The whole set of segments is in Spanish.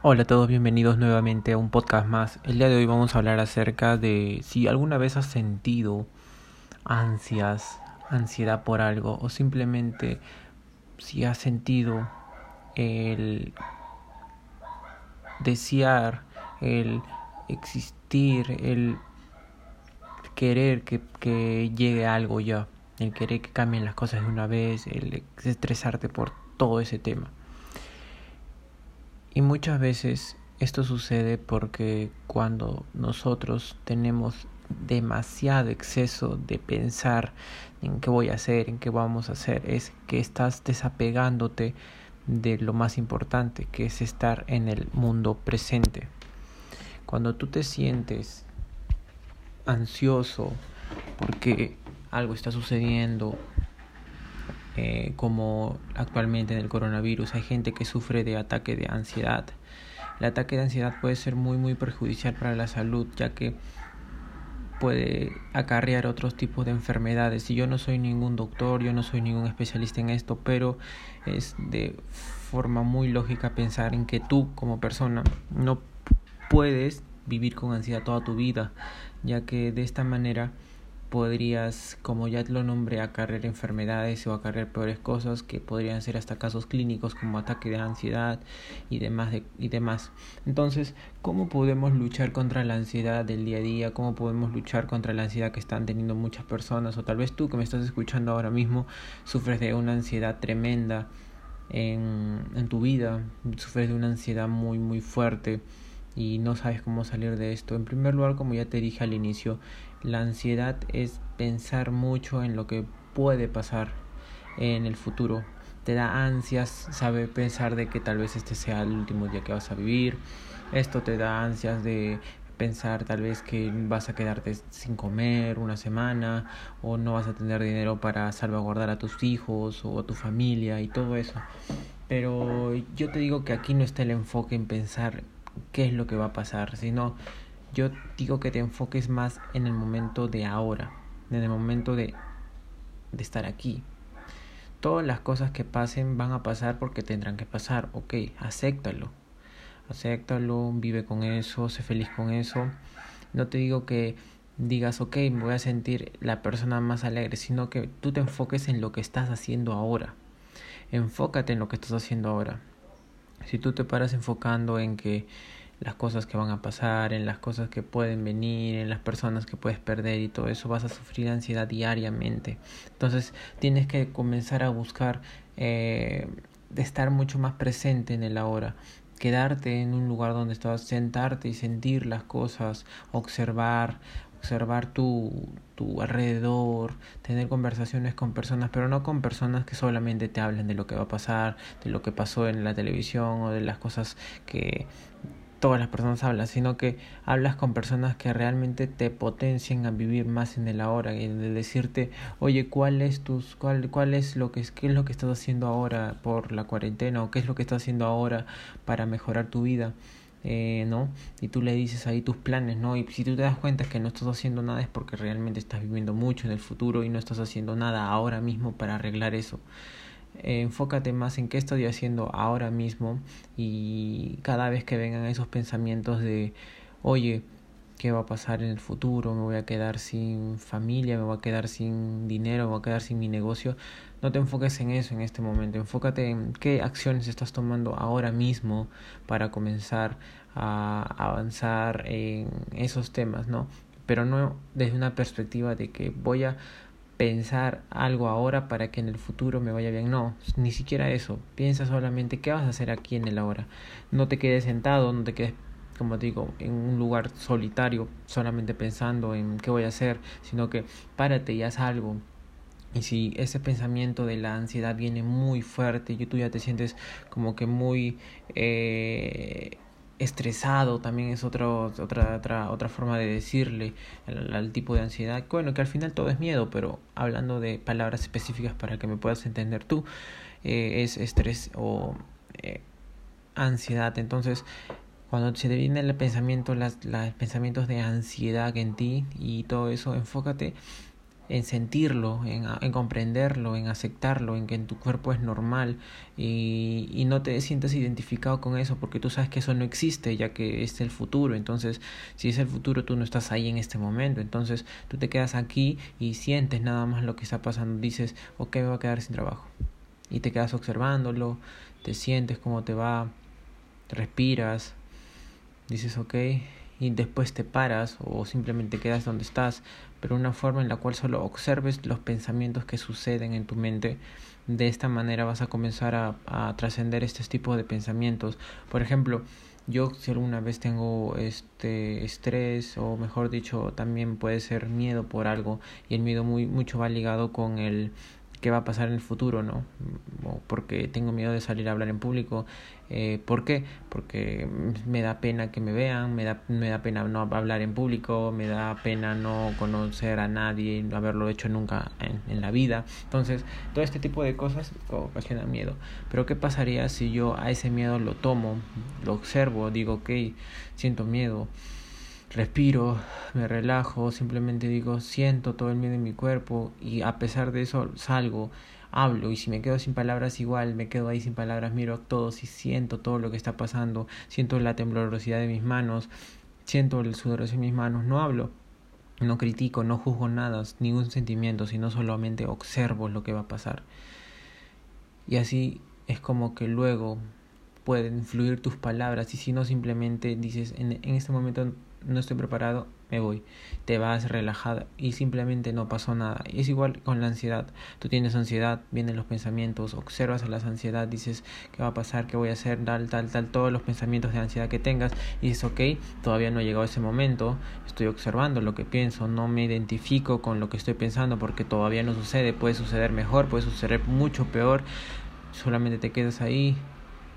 Hola a todos, bienvenidos nuevamente a un podcast más. El día de hoy vamos a hablar acerca de si alguna vez has sentido ansias, ansiedad por algo o simplemente si has sentido el desear, el existir, el querer que, que llegue algo ya, el querer que cambien las cosas de una vez, el estresarte por todo ese tema. Y muchas veces esto sucede porque cuando nosotros tenemos demasiado exceso de pensar en qué voy a hacer, en qué vamos a hacer, es que estás desapegándote de lo más importante, que es estar en el mundo presente. Cuando tú te sientes ansioso porque algo está sucediendo, eh, como actualmente en el coronavirus hay gente que sufre de ataque de ansiedad. El ataque de ansiedad puede ser muy muy perjudicial para la salud ya que puede acarrear otros tipos de enfermedades. Y yo no soy ningún doctor, yo no soy ningún especialista en esto, pero es de forma muy lógica pensar en que tú como persona no puedes vivir con ansiedad toda tu vida, ya que de esta manera podrías, como ya lo nombré, acarrear enfermedades o acarrear peores cosas que podrían ser hasta casos clínicos como ataque de ansiedad y demás, y demás. Entonces, ¿cómo podemos luchar contra la ansiedad del día a día? ¿Cómo podemos luchar contra la ansiedad que están teniendo muchas personas? O tal vez tú que me estás escuchando ahora mismo sufres de una ansiedad tremenda en, en tu vida, sufres de una ansiedad muy, muy fuerte y no sabes cómo salir de esto. En primer lugar, como ya te dije al inicio, la ansiedad es pensar mucho en lo que puede pasar en el futuro. Te da ansias, sabe pensar de que tal vez este sea el último día que vas a vivir. Esto te da ansias de pensar tal vez que vas a quedarte sin comer una semana o no vas a tener dinero para salvaguardar a tus hijos o a tu familia y todo eso. Pero yo te digo que aquí no está el enfoque en pensar qué es lo que va a pasar, sino yo digo que te enfoques más en el momento de ahora, en el momento de, de estar aquí. Todas las cosas que pasen van a pasar porque tendrán que pasar, ok, acéptalo, acéptalo, vive con eso, sé feliz con eso. No te digo que digas, ok, me voy a sentir la persona más alegre, sino que tú te enfoques en lo que estás haciendo ahora. Enfócate en lo que estás haciendo ahora. Si tú te paras enfocando en que las cosas que van a pasar, en las cosas que pueden venir, en las personas que puedes perder y todo eso, vas a sufrir ansiedad diariamente. Entonces tienes que comenzar a buscar eh, estar mucho más presente en el ahora quedarte en un lugar donde estás, sentarte y sentir las cosas, observar, observar tu, tu alrededor, tener conversaciones con personas, pero no con personas que solamente te hablen de lo que va a pasar, de lo que pasó en la televisión o de las cosas que todas las personas hablan, sino que hablas con personas que realmente te potencien a vivir más en el ahora y de decirte, oye, ¿cuál es tus, cuál, cuál es lo que qué es lo que estás haciendo ahora por la cuarentena o qué es lo que estás haciendo ahora para mejorar tu vida? Eh, ¿no? Y tú le dices ahí tus planes, ¿no? Y si tú te das cuenta que no estás haciendo nada es porque realmente estás viviendo mucho en el futuro y no estás haciendo nada ahora mismo para arreglar eso. Eh, enfócate más en qué estoy haciendo ahora mismo y cada vez que vengan esos pensamientos de, oye, ¿qué va a pasar en el futuro? ¿Me voy a quedar sin familia? ¿Me voy a quedar sin dinero? ¿Me voy a quedar sin mi negocio? No te enfoques en eso en este momento, enfócate en qué acciones estás tomando ahora mismo para comenzar a avanzar en esos temas, ¿no? Pero no desde una perspectiva de que voy a pensar algo ahora para que en el futuro me vaya bien. No, ni siquiera eso. Piensa solamente qué vas a hacer aquí en el ahora. No te quedes sentado, no te quedes, como te digo, en un lugar solitario, solamente pensando en qué voy a hacer, sino que párate y haz algo. Y si ese pensamiento de la ansiedad viene muy fuerte y tú ya te sientes como que muy eh, estresado, también es otro, otra, otra, otra forma de decirle al, tipo de ansiedad. Bueno, que al final todo es miedo, pero hablando de palabras específicas para que me puedas entender tú, eh, es estrés o eh, ansiedad. Entonces, cuando se te viene el pensamiento, las, los pensamientos de ansiedad en ti y todo eso, enfócate en sentirlo, en, en, comprenderlo, en aceptarlo, en que en tu cuerpo es normal y, y, no te sientas identificado con eso porque tú sabes que eso no existe ya que es el futuro. Entonces, si es el futuro, tú no estás ahí en este momento. Entonces, tú te quedas aquí y sientes nada más lo que está pasando. Dices, ok, me voy a quedar sin trabajo. Y te quedas observándolo, te sientes cómo te va, respiras, dices, ok, y después te paras o simplemente quedas donde estás, pero una forma en la cual solo observes los pensamientos que suceden en tu mente. De esta manera vas a comenzar a, a trascender este tipo de pensamientos. Por ejemplo, yo si alguna vez tengo este estrés o mejor dicho también puede ser miedo por algo y el miedo muy mucho va ligado con el qué va a pasar en el futuro, ¿no? porque tengo miedo de salir a hablar en público. Eh, ¿Por qué? Porque me da pena que me vean, me da, me da pena no hablar en público, me da pena no conocer a nadie, no haberlo hecho nunca en, en la vida. Entonces, todo este tipo de cosas ocasionan miedo. Pero ¿qué pasaría si yo a ese miedo lo tomo, lo observo, digo, ok, siento miedo? Respiro, me relajo, simplemente digo, siento todo el miedo en mi cuerpo y a pesar de eso salgo, hablo y si me quedo sin palabras igual, me quedo ahí sin palabras, miro a todos y siento todo lo que está pasando, siento la temblorosidad de mis manos, siento el sudor de mis manos, no hablo, no critico, no juzgo nada, ningún sentimiento, sino solamente observo lo que va a pasar. Y así es como que luego pueden fluir tus palabras y si no simplemente dices en, en este momento no estoy preparado, me voy. Te vas relajado y simplemente no pasó nada. Es igual con la ansiedad. Tú tienes ansiedad, vienen los pensamientos, observas a la ansiedad, dices qué va a pasar, qué voy a hacer, tal, tal, tal, todos los pensamientos de ansiedad que tengas y dices, ok, todavía no ha llegado ese momento, estoy observando lo que pienso, no me identifico con lo que estoy pensando porque todavía no sucede, puede suceder mejor, puede suceder mucho peor, solamente te quedas ahí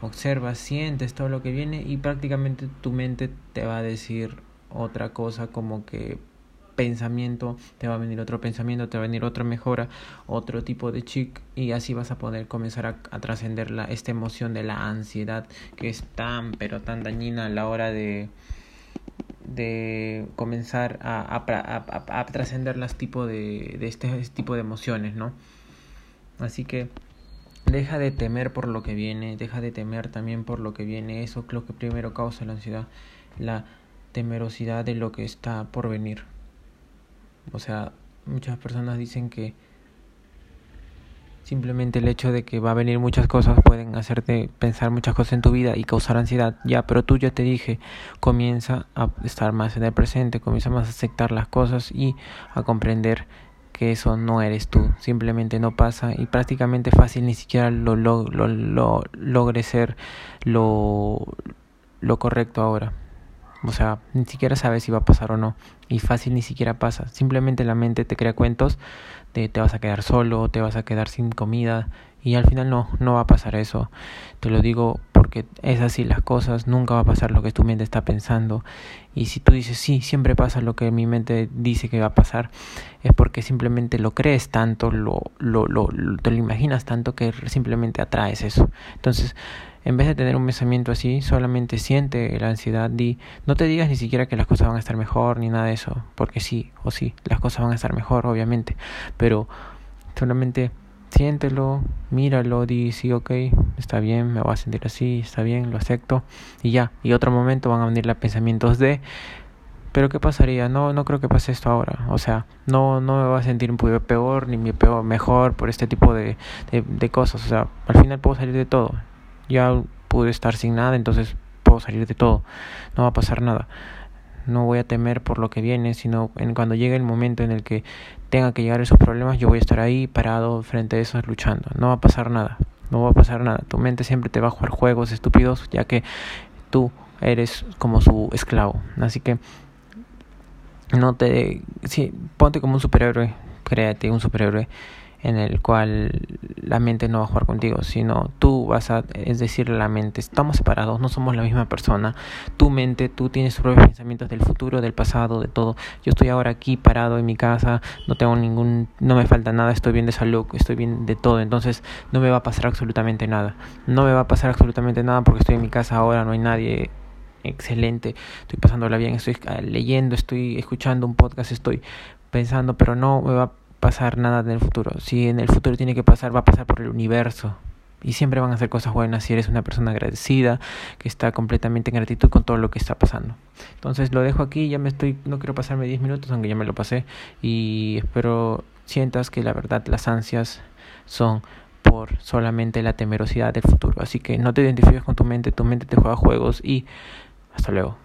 observas, sientes todo lo que viene y prácticamente tu mente te va a decir otra cosa como que pensamiento, te va a venir otro pensamiento, te va a venir otra mejora, otro tipo de chic y así vas a poder comenzar a, a trascender esta emoción de la ansiedad que es tan pero tan dañina a la hora de de comenzar a, a, a, trascender las tipo de, de este, este tipo de emociones, ¿no? Así que Deja de temer por lo que viene, deja de temer también por lo que viene. Eso es lo que primero causa la ansiedad, la temerosidad de lo que está por venir. O sea, muchas personas dicen que simplemente el hecho de que va a venir muchas cosas pueden hacerte pensar muchas cosas en tu vida y causar ansiedad. Ya, pero tú ya te dije, comienza a estar más en el presente, comienza más a aceptar las cosas y a comprender que eso no eres tú, simplemente no pasa y prácticamente fácil ni siquiera lo, lo, lo, lo logre ser lo, lo correcto ahora. O sea, ni siquiera sabes si va a pasar o no. Y fácil ni siquiera pasa. Simplemente la mente te crea cuentos de te vas a quedar solo, te vas a quedar sin comida. Y al final no, no va a pasar eso. Te lo digo porque es así las cosas. Nunca va a pasar lo que tu mente está pensando. Y si tú dices, sí, siempre pasa lo que mi mente dice que va a pasar, es porque simplemente lo crees tanto, lo, lo, lo, te lo imaginas tanto que simplemente atraes eso. Entonces, en vez de tener un pensamiento así, solamente siente la ansiedad y no te digas ni siquiera que las cosas van a estar mejor ni nada de eso, porque sí o sí, las cosas van a estar mejor, obviamente, pero solamente siéntelo, míralo, di sí, ok, está bien, me voy a sentir así, está bien, lo acepto y ya. Y otro momento van a venir los pensamientos de pero qué pasaría, no, no creo que pase esto ahora, o sea, no, no me voy a sentir un poco peor ni peor, mejor por este tipo de, de, de cosas, o sea, al final puedo salir de todo, ya pude estar sin nada, entonces puedo salir de todo, no va a pasar nada. No voy a temer por lo que viene, sino en cuando llegue el momento en el que tenga que llegar esos problemas, yo voy a estar ahí parado frente a esos luchando. No va a pasar nada, no va a pasar nada. Tu mente siempre te va a jugar juegos estúpidos, ya que tú eres como su esclavo. Así que no te, sí, ponte como un superhéroe, créate un superhéroe en el cual la mente no va a jugar contigo, sino tú vas a, es decir, la mente, estamos separados, no somos la misma persona, tu mente, tú tienes tus propios pensamientos del futuro, del pasado, de todo, yo estoy ahora aquí parado en mi casa, no tengo ningún, no me falta nada, estoy bien de salud, estoy bien de todo, entonces no me va a pasar absolutamente nada, no me va a pasar absolutamente nada porque estoy en mi casa ahora, no hay nadie excelente, estoy pasándola bien, estoy leyendo, estoy escuchando un podcast, estoy pensando, pero no me va pasar nada en el futuro. Si en el futuro tiene que pasar, va a pasar por el universo. Y siempre van a hacer cosas buenas si eres una persona agradecida, que está completamente en gratitud con todo lo que está pasando. Entonces lo dejo aquí, ya me estoy, no quiero pasarme 10 minutos, aunque ya me lo pasé. Y espero sientas que la verdad las ansias son por solamente la temerosidad del futuro. Así que no te identifiques con tu mente, tu mente te juega juegos y hasta luego.